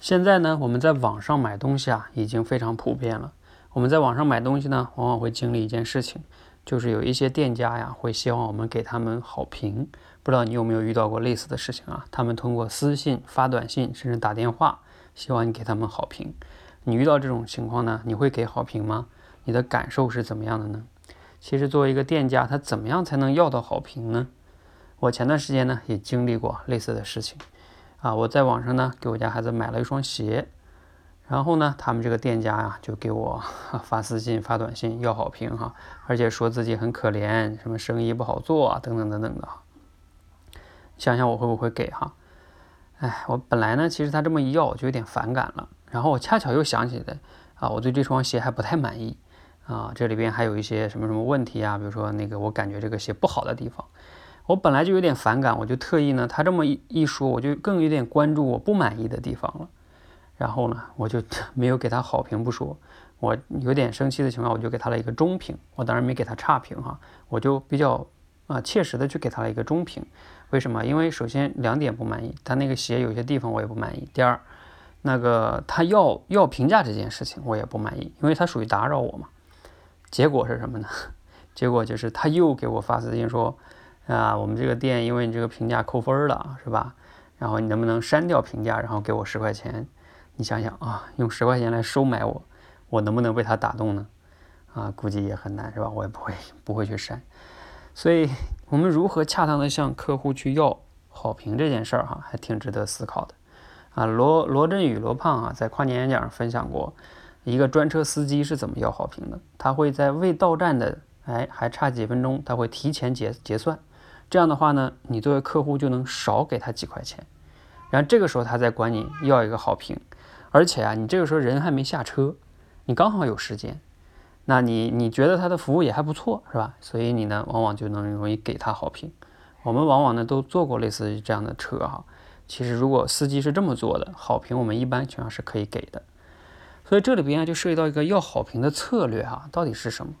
现在呢，我们在网上买东西啊，已经非常普遍了。我们在网上买东西呢，往往会经历一件事情，就是有一些店家呀，会希望我们给他们好评。不知道你有没有遇到过类似的事情啊？他们通过私信、发短信，甚至打电话，希望你给他们好评。你遇到这种情况呢，你会给好评吗？你的感受是怎么样的呢？其实作为一个店家，他怎么样才能要到好评呢？我前段时间呢，也经历过类似的事情。啊，我在网上呢给我家孩子买了一双鞋，然后呢，他们这个店家呀就给我 发私信、发短信要好评哈，而且说自己很可怜，什么生意不好做啊，等等等等的。想想我会不会给哈？哎，我本来呢，其实他这么一要，我就有点反感了。然后我恰巧又想起来，啊，我对这双鞋还不太满意啊，这里边还有一些什么什么问题啊，比如说那个我感觉这个鞋不好的地方。我本来就有点反感，我就特意呢，他这么一一说，我就更有点关注我不满意的地方了。然后呢，我就 没有给他好评不说，我有点生气的情况，我就给他了一个中评。我当然没给他差评哈，我就比较啊切实的去给他了一个中评。为什么？因为首先两点不满意，他那个鞋有些地方我也不满意。第二，那个他要要评价这件事情我也不满意，因为他属于打扰我嘛。结果是什么呢？结果就是他又给我发私信说。啊，我们这个店因为你这个评价扣分了，是吧？然后你能不能删掉评价，然后给我十块钱？你想想啊，用十块钱来收买我，我能不能被他打动呢？啊，估计也很难，是吧？我也不会不会去删。所以，我们如何恰当的向客户去要好评这件事儿，哈，还挺值得思考的。啊，罗罗振宇罗胖啊，在跨年演讲上分享过一个专车司机是怎么要好评的。他会在未到站的，哎，还差几分钟，他会提前结结算。这样的话呢，你作为客户就能少给他几块钱，然后这个时候他再管你要一个好评，而且啊，你这个时候人还没下车，你刚好有时间，那你你觉得他的服务也还不错，是吧？所以你呢，往往就能容易给他好评。我们往往呢都坐过类似于这样的车哈，其实如果司机是这么做的，好评我们一般情况下是可以给的。所以这里边就涉及到一个要好评的策略哈，到底是什么？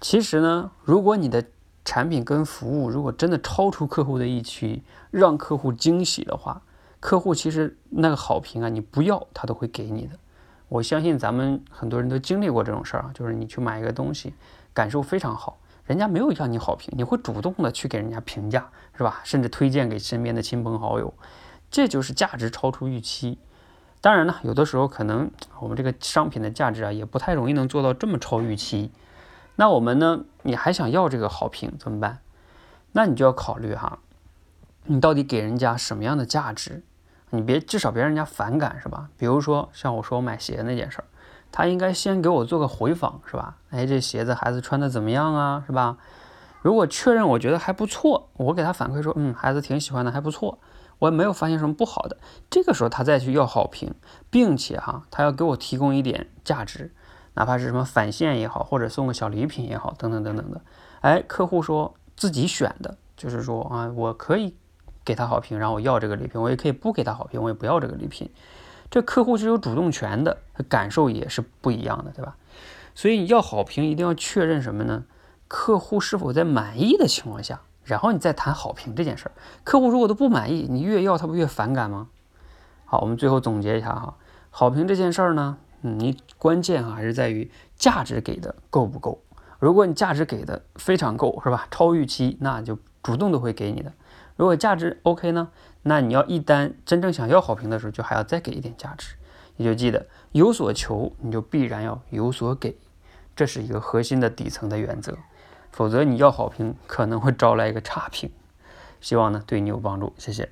其实呢，如果你的产品跟服务如果真的超出客户的预期，让客户惊喜的话，客户其实那个好评啊，你不要他都会给你的。我相信咱们很多人都经历过这种事儿啊，就是你去买一个东西，感受非常好，人家没有要你好评，你会主动的去给人家评价，是吧？甚至推荐给身边的亲朋好友，这就是价值超出预期。当然呢，有的时候可能我们这个商品的价值啊，也不太容易能做到这么超预期。那我们呢？你还想要这个好评怎么办？那你就要考虑哈，你到底给人家什么样的价值？你别至少别让人家反感是吧？比如说像我说我买鞋那件事儿，他应该先给我做个回访是吧？哎，这鞋子孩子穿的怎么样啊？是吧？如果确认我觉得还不错，我给他反馈说，嗯，孩子挺喜欢的，还不错，我也没有发现什么不好的。这个时候他再去要好评，并且哈，他要给我提供一点价值。哪怕是什么返现也好，或者送个小礼品也好，等等等等的，哎，客户说自己选的，就是说啊，我可以给他好评，然后我要这个礼品，我也可以不给他好评，我也不要这个礼品，这客户是有主动权的，感受也是不一样的，对吧？所以你要好评一定要确认什么呢？客户是否在满意的情况下，然后你再谈好评这件事儿。客户如果都不满意，你越要他不越反感吗？好，我们最后总结一下哈，好评这件事儿呢。你关键哈还是在于价值给的够不够。如果你价值给的非常够，是吧？超预期，那就主动都会给你的。如果价值 OK 呢，那你要一旦真正想要好评的时候，就还要再给一点价值。你就记得有所求，你就必然要有所给，这是一个核心的底层的原则。否则你要好评，可能会招来一个差评。希望呢对你有帮助，谢谢。